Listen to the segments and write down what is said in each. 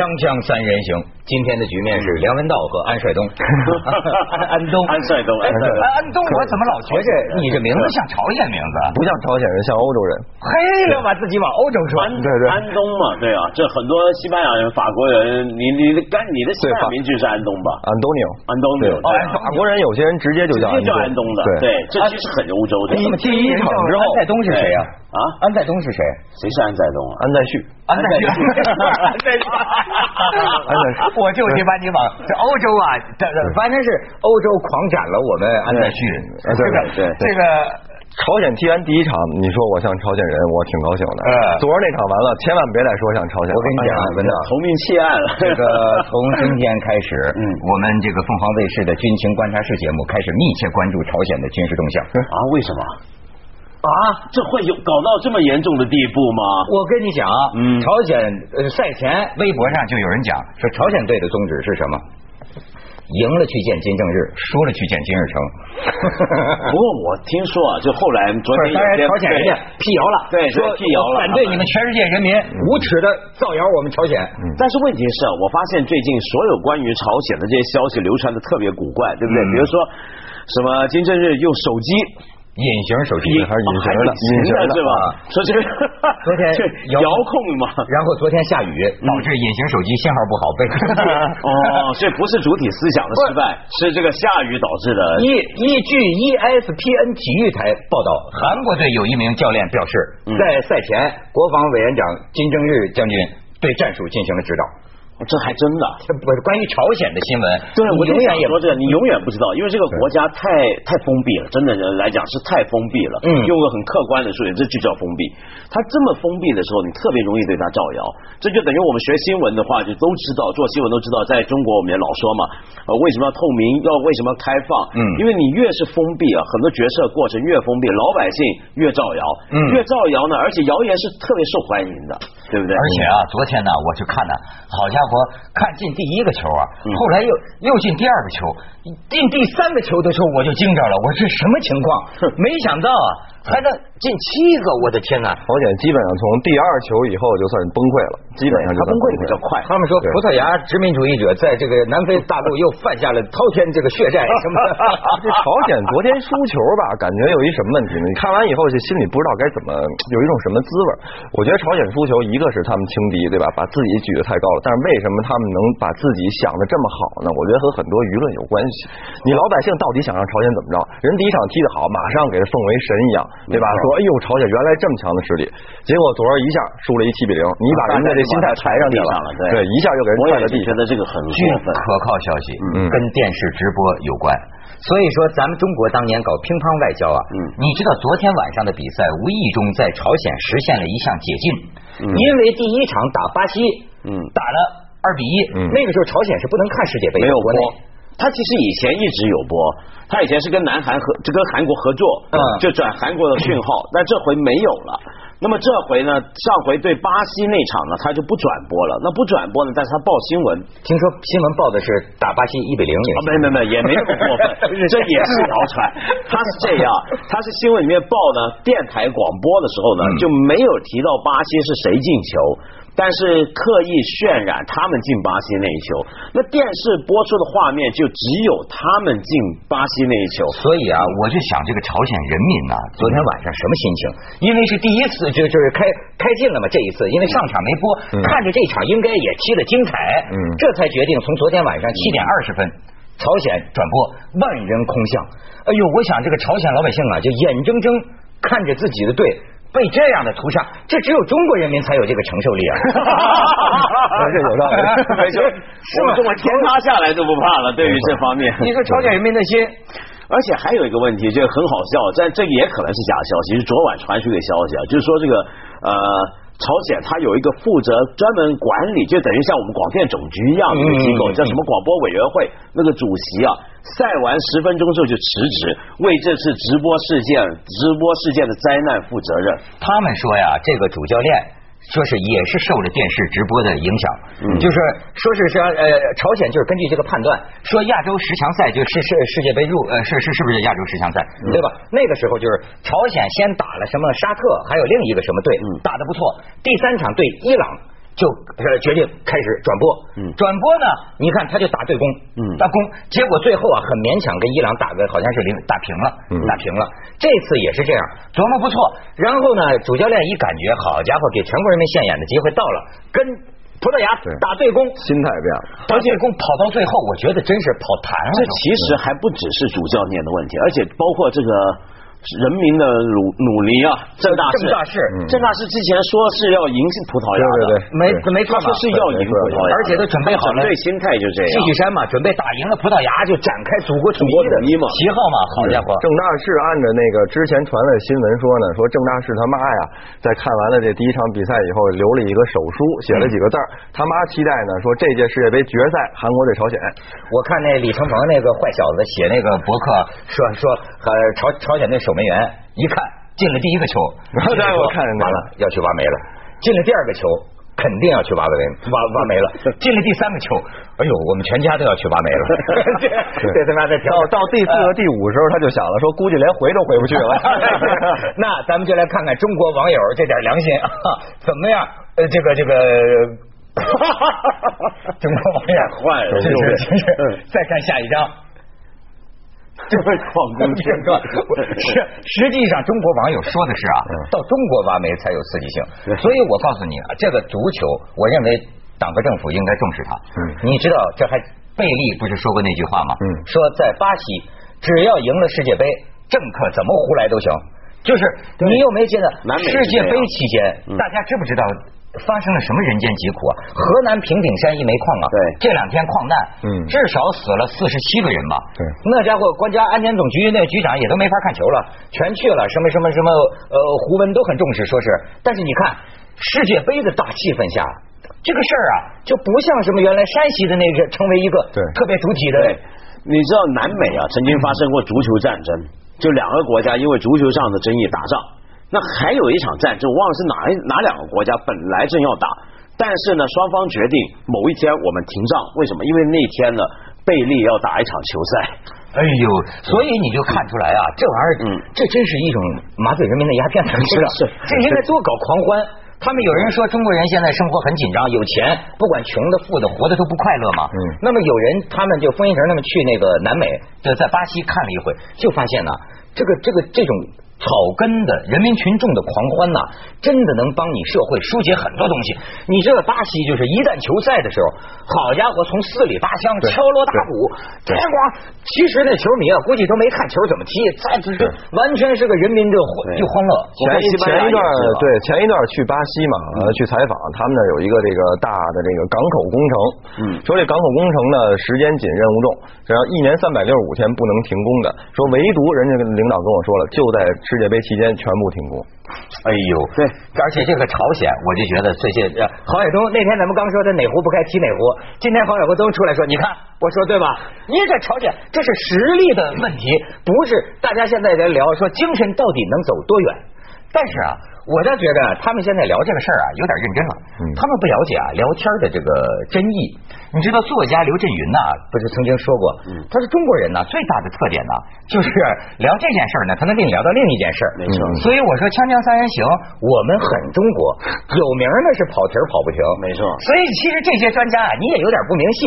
锵锵三人行，今天的局面是梁文道和安帅东，安东，安帅东，安帅东，安东，我怎么老觉着你这名字像朝鲜名字？不像朝鲜人，像欧洲人。嘿，要把自己往欧洲说。对对，安东嘛，对啊，这很多西班牙人、法国人，你你的干你的西班牙名就是安东吧？安东尼奥，安东尼法国人有些人直接就叫安东。的，对，这其实很欧洲的。第一场之后，安在东是谁呀？啊，安在东是谁？谁是安在东啊？安在旭，安在旭，安在旭。我就去把你往这欧洲啊，这反正是欧洲狂斩了我们安在旭。这个对这个朝鲜踢完第一场，你说我像朝鲜人，我挺高兴的。昨儿那场完了，千万别再说像朝鲜。我跟你讲，文道投命弃案了。这个 从今天开始，嗯，我们这个凤凰卫视的军情观察室节目开始密切关注朝鲜的军事动向。啊？为什么？啊，这会有搞到这么严重的地步吗？我跟你讲啊，嗯，朝鲜呃赛前微博上就有人讲说，朝鲜队的宗旨是什么？赢了去见金正日，输了去见金日成。不过我听说啊，就后来昨天当然朝鲜人家辟谣了，对，说辟谣了，反对你们全世界人民无耻的造谣我们朝鲜。但是问题是，我发现最近所有关于朝鲜的这些消息流传的特别古怪，对不对？比如说什么金正日用手机。隐形手机还是隐形的，隐形的是吧？说这个 昨天遥控嘛，然后昨天下雨导致隐形手机信号不好被 哦，这不是主体思想的失败，是这个下雨导致的。依依据 ESPN 体育台报道，韩国队有一名教练表示，在赛前国防委员长金正日将军对战术进行了指导。这还真的，这不是关于朝鲜的新闻。对，我永远也说这个，你永远不知道，因为这个国家太太封闭了，真的来讲是太封闭了。嗯，用个很客观的术语这就叫封闭。它这么封闭的时候，你特别容易对它造谣。这就等于我们学新闻的话，就都知道做新闻都知道，在中国我们也老说嘛，呃，为什么要透明？要为什么要开放？嗯，因为你越是封闭啊，很多决策过程越封闭，老百姓越造谣。嗯，越造谣呢，而且谣言是特别受欢迎的。对不对？而且啊，昨天呢，我去看呢，好家伙，看进第一个球啊，后来又又进第二个球，进第三个球的时候我就惊着了，我说这什么情况？没想到啊，还能进七个，我的天哪！朝鲜基本上从第二球以后就算是崩溃了，基本上就崩溃比较快。他们说葡萄牙殖民主义者在这个南非大陆又犯下了滔天这个血债什么的。这朝鲜昨天输球吧，感觉有一什么问题呢？你看完以后就心里不知道该怎么，有一种什么滋味。我觉得朝鲜输球一。一个是他们轻敌，对吧？把自己举得太高了。但是为什么他们能把自己想的这么好呢？我觉得和很多舆论有关系。你老百姓到底想让朝鲜怎么着？人第一场踢得好，马上给他奉为神一样，对吧？说哎呦，朝鲜原来这么强的实力。结果昨儿一下输了一七比零，你把人家这心态抬上去了，对，一下就给人踹了地。觉得这个很据可靠消息，跟电视直播有关。所以说，咱们中国当年搞乒乓外交啊，你知道昨天晚上的比赛无意中在朝鲜实现了一项解禁。因为第一场打巴西，嗯，打了二比一，那个时候朝鲜是不能看世界杯，没有播。他其实以前一直有播，他以前是跟南韩合，就跟韩国合作，嗯，就转韩国的讯号，但这回没有了。那么这回呢？上回对巴西那场呢，他就不转播了。那不转播呢？但是他报新闻，听说新闻报的是打巴西一比零赢。没没没，也没那么过分，这也是谣传。他是这样，他是新闻里面报呢，电台广播的时候呢，就没有提到巴西是谁进球。但是刻意渲染他们进巴西那一球，那电视播出的画面就只有他们进巴西那一球。所以啊，我就想这个朝鲜人民呐，昨天晚上什么心情？因为是第一次，就就是开开进了嘛。这一次，因为上场没播，看着这场应该也踢得精彩，嗯，这才决定从昨天晚上七点二十分，朝鲜转播万人空巷。哎呦，我想这个朝鲜老百姓啊，就眼睁睁看着自己的队。被这样的屠杀，这只有中国人民才有这个承受力啊！这有道理，没错，是吗？我天塌下来都不怕了。对于这方面，你说朝鲜人民的心，而且还有一个问题，这个很好笑，但这个也可能是假消息。是昨晚传出一个消息啊，就是说这个呃。朝鲜它有一个负责专门管理，就等于像我们广电总局一样的一个机构，叫什么广播委员会，那个主席啊，赛完十分钟之后就辞职，为这次直播事件、直播事件的灾难负责任。他们说呀，这个主教练。说是也是受了电视直播的影响，就是说是说呃，朝鲜就是根据这个判断，说亚洲十强赛就是世世界杯入呃是是是不是亚洲十强赛对吧？那个时候就是朝鲜先打了什么沙特，还有另一个什么队打的不错，第三场对伊朗。就决定开始转播。嗯，转播呢，你看他就打对攻，嗯，打攻，结果最后啊，很勉强跟伊朗打个好像是零打平了，打平了。这次也是这样，琢磨不错。然后呢，主教练一感觉，好家伙，给全国人民现眼的机会到了，跟葡萄牙打对攻，心态变了，打对攻跑到最后，我觉得真是跑弹了。这其实还不只是主教练的问题，而且包括这个。人民的努努力啊，郑大郑大世，郑大世之前说是要赢葡萄牙的，没没错说是要赢葡萄牙，而且都准备好了，对心态就这样。继续山嘛，准备打赢了葡萄牙，就展开祖国统一嘛。旗号嘛。好家伙，郑大世按着那个之前传的新闻说呢，说郑大世他妈呀，在看完了这第一场比赛以后，留了一个手书，写了几个字儿。他妈期待呢，说这届世界杯决赛韩国对朝鲜。我看那李承鹏那个坏小子写那个博客说说呃朝朝鲜那手。守门员一看进了第一个球，然后我看完了要去挖煤了。进了第二个球，肯定要去挖煤，挖挖煤了。进了第三个球，哎呦，我们全家都要去挖煤了。这他妈的到到第四和、第五时候，他就想了，说估计连回都回不去了。那咱们就来看看中国网友这点良心啊怎么样？呃，这个这个，中国网友坏了，是是是。再看下一张。这是旷工片段。是，实际上中国网友说的是啊，到中国挖煤才有刺激性。所以我告诉你啊，这个足球，我认为党和政府应该重视它。嗯，你知道这还贝利不是说过那句话吗？嗯，说在巴西，只要赢了世界杯，政客怎么胡来都行。就是你又没见得世界杯期间，大家知不知道？发生了什么人间疾苦啊！河南平顶山一煤矿啊，对，这两天矿难，嗯，至少死了四十七个人吧。对，那家伙国家安全总局那局长也都没法看球了，全去了。什么什么什么呃，胡温都很重视，说是。但是你看世界杯的大气氛下，这个事儿啊，就不像什么原来山西的那个成为一个对特别主体的。你知道南美啊，曾经发生过足球战争，就两个国家因为足球上的争议打仗。那还有一场战争，我忘了是哪一哪两个国家本来正要打，但是呢，双方决定某一天我们停仗。为什么？因为那天呢，贝利要打一场球赛。哎呦，所以你就看出来啊，这玩意儿，嗯，这真是一种麻醉人民的鸦片，是是，这应该多搞狂欢。他们有人说中国人现在生活很紧张，有钱不管穷的富的，活的都不快乐嘛。嗯。那么有人他们就封一成他们去那个南美，就在巴西看了一回，就发现呢，这个这个这种。草根的人民群众的狂欢呐，真的能帮你社会疏解很多东西。你知道巴西就是一旦球赛的时候，好家伙，从四里八乡敲锣打鼓，天光。其实那球迷啊，估计都没看球怎么踢，再就是完全是个人民的就欢乐。前前一段对前一段去巴西嘛，去采访，他们那有一个这个大的这个港口工程，嗯，说这港口工程呢时间紧任务重，然后一年三百六十五天不能停工的，说唯独人家领导跟我说了，就在。世界杯期间全部停工，哎呦，对，而且这个朝鲜，我就觉得最近郝海东那天咱们刚说的哪壶不开提哪壶，今天郝海东出来说，你看我说对吧？你这朝鲜这是实力的问题，不是大家现在在聊说精神到底能走多远，但是啊。我倒觉得他们现在聊这个事儿啊，有点认真了。他们不了解啊，聊天的这个真意。你知道作家刘震云呐，不是曾经说过，他说中国人呢最大的特点呢，就是聊这件事儿呢，他能跟你聊到另一件事儿。没错。所以我说《锵锵三人行》，我们很中国，有名的是跑题跑不停。没错。所以其实这些专家啊，你也有点不明细。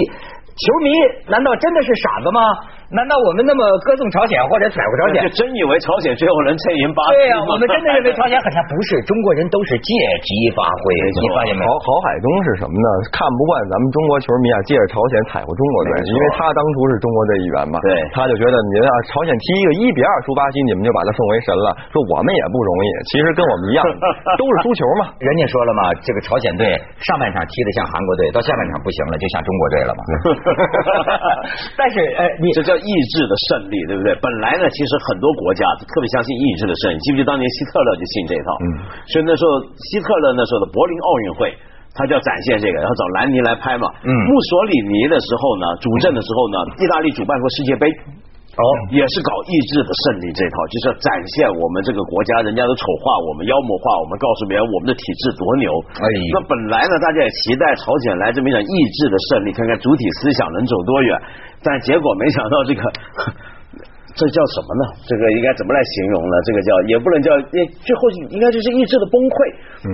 球迷难道真的是傻子吗？难道我们那么歌颂朝鲜或者踩过朝鲜，就真以为朝鲜最后能趁赢巴西？对呀，我们真的认为朝鲜很强，不是中国人都是借机发挥。你发现没有？郝郝 海东是什么呢？看不惯咱们中国球迷啊，借着朝鲜踩过中国队，因为他当初是中国队一员嘛。对，他就觉得你啊，朝鲜踢一个一比二输巴西，你们就把他奉为神了。说我们也不容易，其实跟我们一样，都是输球嘛。人家说了嘛，这个朝鲜队上半场踢的像韩国队，到下半场不行了，就像中国队了嘛。但是，哎，你这叫意志的胜。利对不对？本来呢，其实很多国家特别相信意志的胜利。记不记得当年希特勒就信这一套？嗯，所以那时候希特勒那时候的柏林奥运会，他就要展现这个，然后找兰尼来拍嘛。嗯，墨索里尼的时候呢，主政的时候呢，意大利主办过世界杯，哦，也是搞意志的胜利这套，就是要展现我们这个国家，人家的丑化我们、妖魔化我们，告诉别人我们的体质多牛。哎，那本来呢，大家也期待朝鲜来这么一场意志的胜利，看看主体思想能走多远，但结果没想到这个。这叫什么呢？这个应该怎么来形容呢？这个叫也不能叫，最后应该就是意志的崩溃。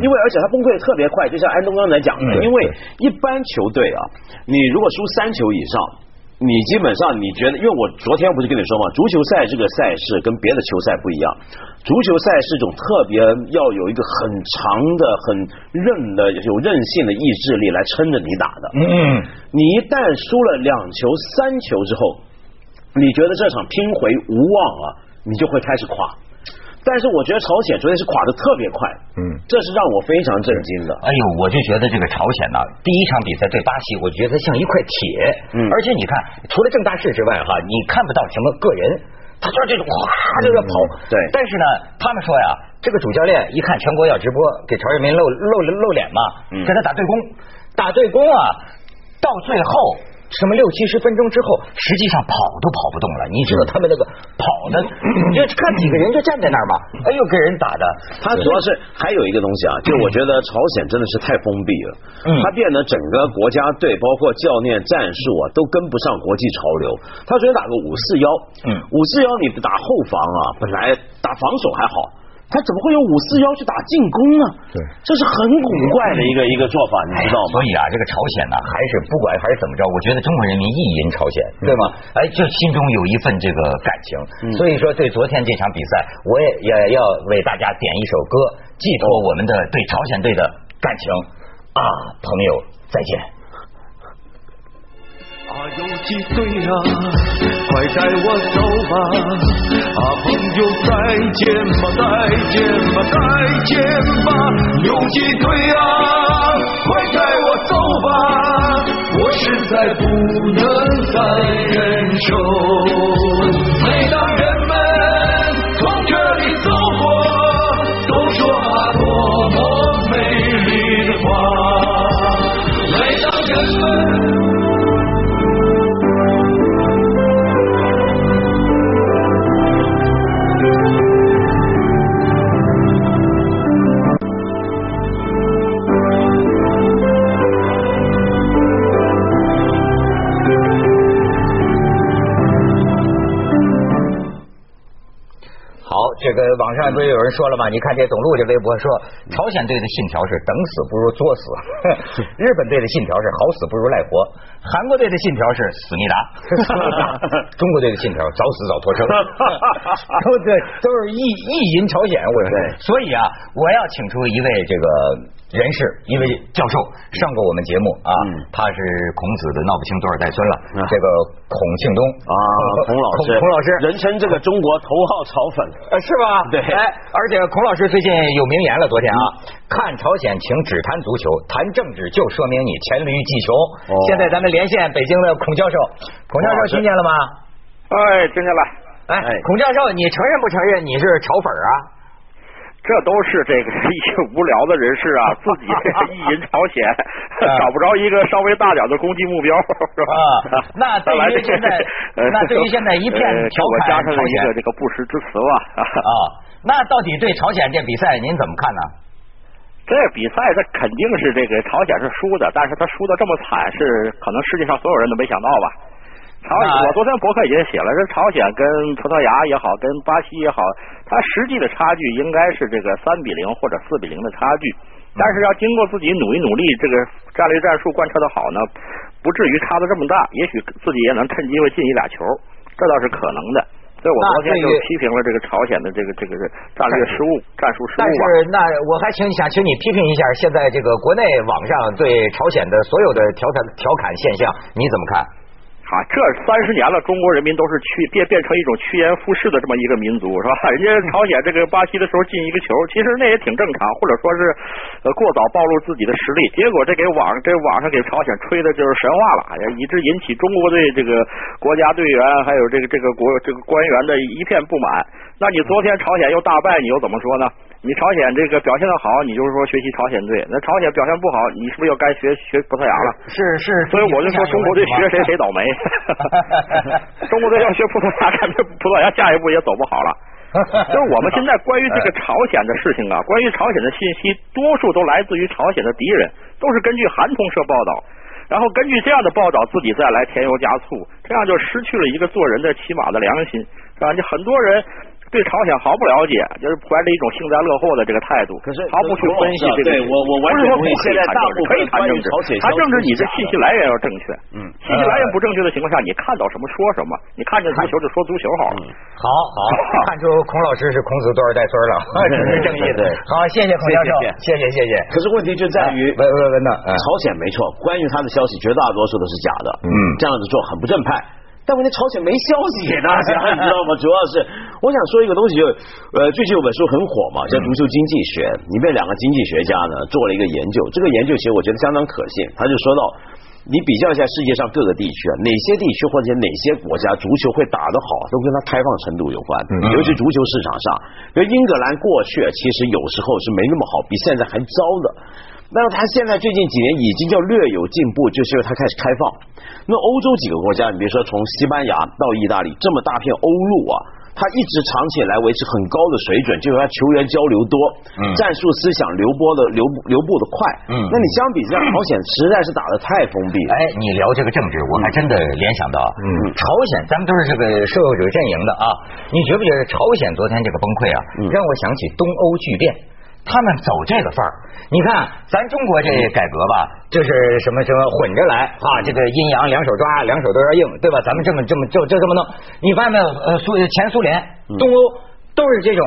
因为而且他崩溃特别快，就像安东刚才讲的，因为一般球队啊，你如果输三球以上。你基本上你觉得，因为我昨天不是跟你说嘛？足球赛这个赛事跟别的球赛不一样，足球赛是一种特别要有一个很长的、很韧的、有韧性的意志力来撑着你打的。嗯，你一旦输了两球、三球之后，你觉得这场拼回无望了，你就会开始垮。但是我觉得朝鲜昨天是垮的特别快，嗯，这是让我非常震惊的。哎呦，我就觉得这个朝鲜呢，第一场比赛对巴西，我觉得像一块铁，嗯，而且你看，除了郑大世之外，哈，你看不到什么个人，他就是这种哗就要跑，对。但是呢，他们说呀，这个主教练一看全国要直播，给朝鲜人民露露露脸嘛，跟他打对攻，打对攻啊，到最后。什么六七十分钟之后，实际上跑都跑不动了。你知道他们那个跑的，你就看几个人就站在那儿嘛。哎呦，给人打的。他主要是还有一个东西啊，就我觉得朝鲜真的是太封闭了。嗯。他变得整个国家队，包括教练、战术啊，都跟不上国际潮流。他昨天打个五四幺，嗯，五四幺你打后防啊，本来打防守还好。他怎么会有五四幺去打进攻呢？对，这是很古怪的一个一个做法，你知道吗？所以啊，这个朝鲜呢，还是不管还是怎么着，我觉得中国人民意淫朝鲜，对吗？哎，就心中有一份这个感情。所以说，对昨天这场比赛，我也也要为大家点一首歌，寄托我们的对朝鲜队的感情啊，朋友再见。啊，游击队啊，快带我走吧！啊，朋友再见吧，再见吧，再见吧！游击队啊，快带我走吧！我实在不能再忍受。每当人这个网上不是有人说了吗？你看这董路这微博说，朝鲜队的信条是等死不如作死，日本队的信条是好死不如赖活，韩国队的信条是思密达，中国队的信条早死早脱生，都对都是意意淫朝鲜，我说，所以啊，我要请出一位这个。人士一位教授上过我们节目啊，他是孔子的闹不清多少代孙了，这个孔庆东。啊，孔老师，孔老师，人称这个中国头号炒粉，是吧？对，哎，而且孔老师最近有名言了，昨天啊，看朝鲜请只谈足球，谈政治就说明你黔驴技穷。现在咱们连线北京的孔教授，孔教授听见了吗？哎，听见了。哎，孔教授，你承认不承认你是炒粉啊？这都是这个一些无聊的人士啊，自己 意淫朝鲜，找不着一个稍微大点的攻击目标，是吧？那对于现在，那对于现在一片调侃朝鲜，这个不实之词吧？啊，那到底对朝鲜这比赛您怎么看呢？这比赛这肯定是这个朝鲜是输的，但是他输的这么惨，是可能世界上所有人都没想到吧？朝鲜，我昨天博客已经写了，这朝鲜跟葡萄牙也好，跟巴西也好，它实际的差距应该是这个三比零或者四比零的差距。但是要经过自己努一努力，这个战略战术贯彻的好呢，不至于差的这么大，也许自己也能趁机会进一俩球，这倒是可能的。所以我昨天就批评了这个朝鲜的这个这个战略失误、战术失误。但是那我还请想请你批评一下，现在这个国内网上对朝鲜的所有的调侃调侃现象，你怎么看？啊，这三十年了，中国人民都是趋变变成一种趋炎附势的这么一个民族，是吧？人家朝鲜这个巴西的时候进一个球，其实那也挺正常，或者说是呃过早暴露自己的实力，结果这给网这网上给朝鲜吹的就是神话了，以致引起中国队这个国家队员还有这个这个国这个官员的一片不满。那你昨天朝鲜又大败，你又怎么说呢？你朝鲜这个表现的好，你就是说学习朝鲜队；那朝鲜表现不好，你是不是要该学学葡萄牙了？是是，所以我就说中国队学谁谁倒霉。中国队要学葡萄牙，感觉葡萄牙下一步也走不好了。就是我们现在关于这个朝鲜的事情啊，关于朝鲜的信息，多数都来自于朝鲜的敌人，都是根据韩通社报道，然后根据这样的报道自己再来添油加醋，这样就失去了一个做人的起码的良心，是吧？你很多人。对朝鲜毫不了解，就是怀着一种幸灾乐祸的这个态度，可是毫不去分析这个。对我我完全同意。现在大部分可以谈政治，谈政治你的信息来源要正确。嗯，信息来源不正确的情况下，你看到什么说什么，你看见足球就说足球好了。好好，看出孔老师是孔子多少代孙了，这是正义的。好，谢谢孔教授，谢谢谢谢。可是问题就在于，文文文呢？朝鲜没错，关于他的消息绝大多数都是假的。嗯，这样子做很不正派。但问题朝鲜没消息给大家，你知道吗？主要是我想说一个东西，就呃，最近有本书很火嘛，叫《足球经济学》，里面两个经济学家呢做了一个研究，这个研究其实我觉得相当可信。他就说到，你比较一下世界上各个地区啊，哪些地区或者哪些国家足球会打得好，都跟它开放程度有关，尤其足球市场上，因为英格兰过去其实有时候是没那么好，比现在还糟的。那么他现在最近几年已经叫略有进步，就是因为他开始开放。那欧洲几个国家，你比如说从西班牙到意大利这么大片欧陆啊，他一直长期以来维持很高的水准，就是他球员交流多，战术思想流播的流流布的快。嗯，那你相比之下，朝鲜实在是打的太封闭。哎，你聊这个政治，我还真的联想到，嗯，朝鲜，咱们都是这个社会主义阵营的啊，你觉不觉得朝鲜昨天这个崩溃啊，让我想起东欧巨变。他们走这个范儿，你看咱中国这改革吧，就是什么什么混着来啊，这个阴阳两手抓，两手都要硬，对吧？咱们这么这么就就这么弄，你发现没有？呃，苏前苏联、东欧都是这种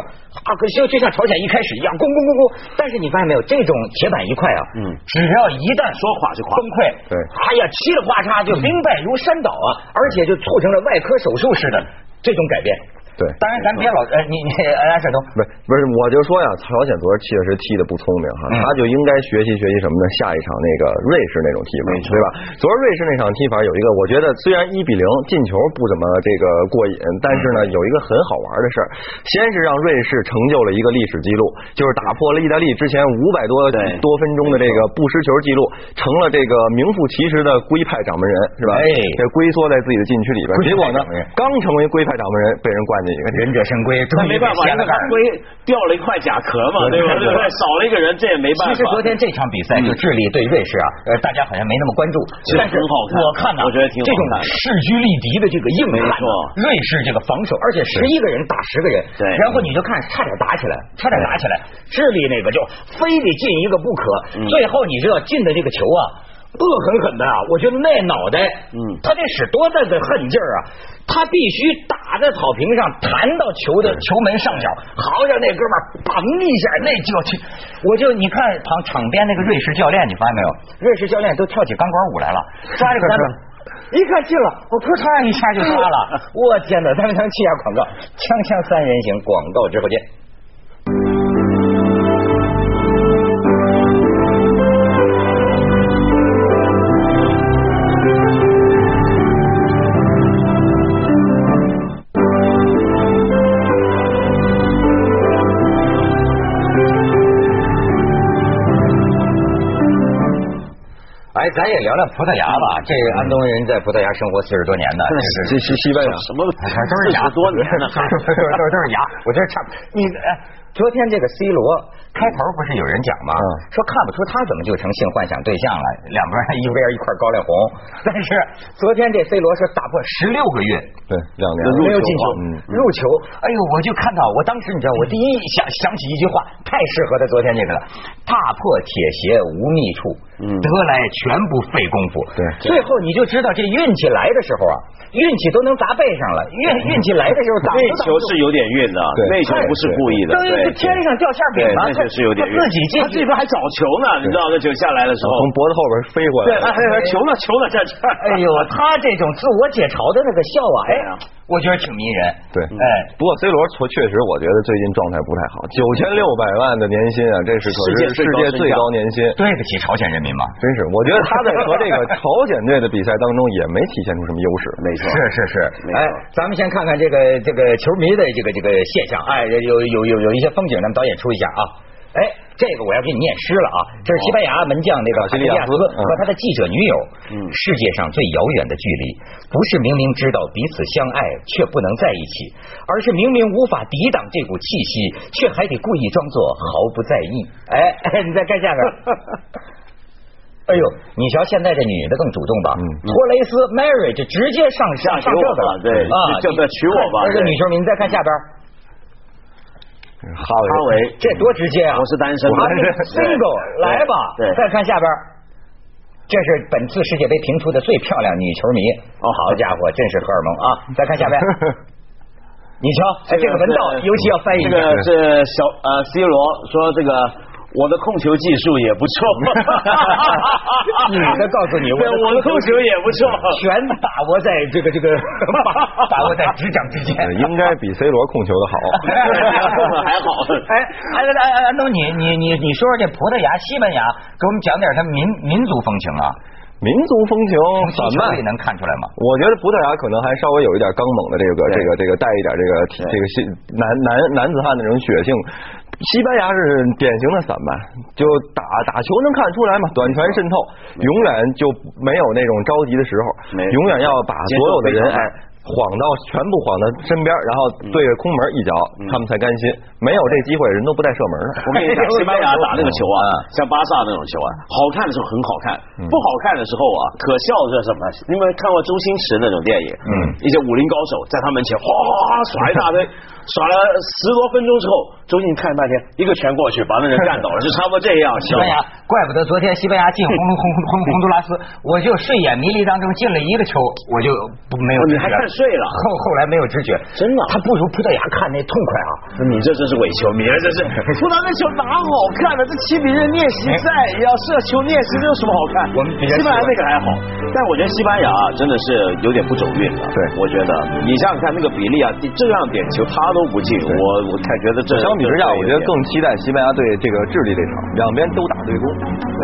啊，就就像朝鲜一开始一样，咣咣咣咣。但是你发现没有？这种铁板一块啊，嗯，只要一旦说垮就垮，崩溃，对，哎呀，嘁哩哗嚓就兵败如山倒啊，而且就促成了外科手术式的这种改变。对，当然咱别老呃，你你安山东。不是不是，我就说呀，朝鲜昨儿确实踢的不聪明哈，他就应该学习学习什么呢？下一场那个瑞士那种踢法，对吧？昨儿瑞士那场踢法有一个，我觉得虽然一比零进球不怎么这个过瘾，但是呢有一个很好玩的事儿，先是让瑞士成就了一个历史记录，就是打破了意大利之前五百多多分钟的这个不失球记录，成了这个名副其实的龟派掌门人，是吧？哎，这龟缩在自己的禁区里边，结果呢，刚成为龟派掌门人，被人灌。忍者神龟，那没办法，那个龟掉了一块甲壳嘛，对吧？对对，少了一个人，这也没办法。其实昨天这场比赛，就智利对瑞士啊，呃，大家好像没那么关注，但是我看呢，我觉得挺这种势均力敌的这个硬汉，瑞士这个防守，而且十一个人打十个人，对，然后你就看差点打起来，差点打起来，智利那个就非得进一个不可，最后你知道进的这个球啊。恶狠狠的啊！我觉得那脑袋，嗯，他得使多大的狠劲儿啊！他必须打在草坪上，弹到球的球门上角，好让那哥们儿嘣一下，那就去。我就你看场场边那个瑞士教练，你发现没有？瑞士教练都跳起钢管舞来了，抓这个一看进了，我扑嚓一下就抓了。我天哪！咱们能气下广告，锵锵三人行，广告直播间。vez 也聊聊葡萄牙吧。这安东人在葡萄牙生活四十多年呢，这是西班牙什么都是牙多年了，都是都是牙。我觉得差不你哎。昨天这个 C 罗开头不是有人讲吗？说看不出他怎么就成性幻想对象了，两边一边一块高粱红。但是昨天这 C 罗是打破十六个月，对两年没有进球，入球。哎呦，我就看到，我当时你知道，我第一想想起一句话，太适合他昨天这个了：踏破铁鞋无觅处，得来全不费功夫。对，最后你就知道这运气来的时候啊，运气都能砸背上了。运运气来的时候，那球是有点运的，那球不是故意的。天上掉馅饼了，那球是有点自己进，他这边还找球呢，你知道那球下来的时候，从脖子后边飞过来，对，球呢，球呢，这这，哎呦，他这种自我解嘲的那个笑啊，哎，我觉得挺迷人。对，哎，不过 C 罗确确实，我觉得最近状态不太好，九千六百万的年薪啊，这是可是世界最高年薪，对得起朝鲜人民吗？真是，我觉得他在和这个朝鲜队的比赛当中也没体现出什么优势，没错，是是是，哎，咱们先看看这个这个球迷的这个这个现象，哎，有有有有一些风景，咱们导演出一下啊。哎，这个我要给你念诗了啊！这是西班牙门将那个卡西利亚斯和他的记者女友。嗯，世界上最遥远的距离，不是明明知道彼此相爱却不能在一起，而是明明无法抵挡这股气息，却还得故意装作毫不在意。哎，你再看下边。哎呦，你瞧现在这女的更主动吧？嗯，托雷斯 Mary 就直接上上上这个了，对啊，就在娶我吧。这女球迷，你再看下边。哈维，哈维，这多直接啊！我是单身，我是 single，来吧。对，再看下边，这是本次世界杯评出的最漂亮女球迷。哦，好家伙，真是荷尔蒙啊！再看下边，你瞧，哎，这个文道尤其要翻译。这个是小呃 C 罗说这个。我的控球技术也不错，女的告诉你，我的控球也不错，全把握在这个这个把握在指掌之间，应该比 C 罗控球的好，还好。哎，哎哎，安东，你你你你说说这葡萄牙、西班牙，给我们讲点他民民族风情啊。民族风情散漫能看出来吗？我觉得葡萄牙可能还稍微有一点刚猛的这个这个这个带一点这个这个男男男子汉的那种血性。西班牙是典型的散漫，就打打球能看出来嘛，短传渗透，永远就没有那种着急的时候，永远要把所有的人哎。晃到全部晃到身边，然后对着空门一脚，他们才甘心。没有这机会，人都不带射门的。我跟你讲，西班牙打那个球啊，像巴萨那种球啊，好看的时候很好看，不好看的时候啊，可笑的是什么？你们看过周星驰那种电影？嗯，一些武林高手在他门前哗耍一大堆，耍了十多分钟之后，周星驰看半天，一个拳过去把那人干倒了，就差不多这样。西班牙，怪不得昨天西班牙进红红红红洪都拉斯，我就睡眼迷离当中进了一个球，我就没有。你还看睡了？后后来没有知觉，真的，他不如葡萄牙看那痛快啊！你这真是伪球迷了，这是葡萄牙那球哪好看呢？这七比零练习赛要射球练习，这有什么好看？我们西班牙那个还好，但我觉得西班牙真的是有点不走运了。对，我觉得你想想看那个比例啊，这样点球他都不进，我我太觉得这相比之下，我觉得更期待西班牙队这个智利这场，两边都打对攻。对。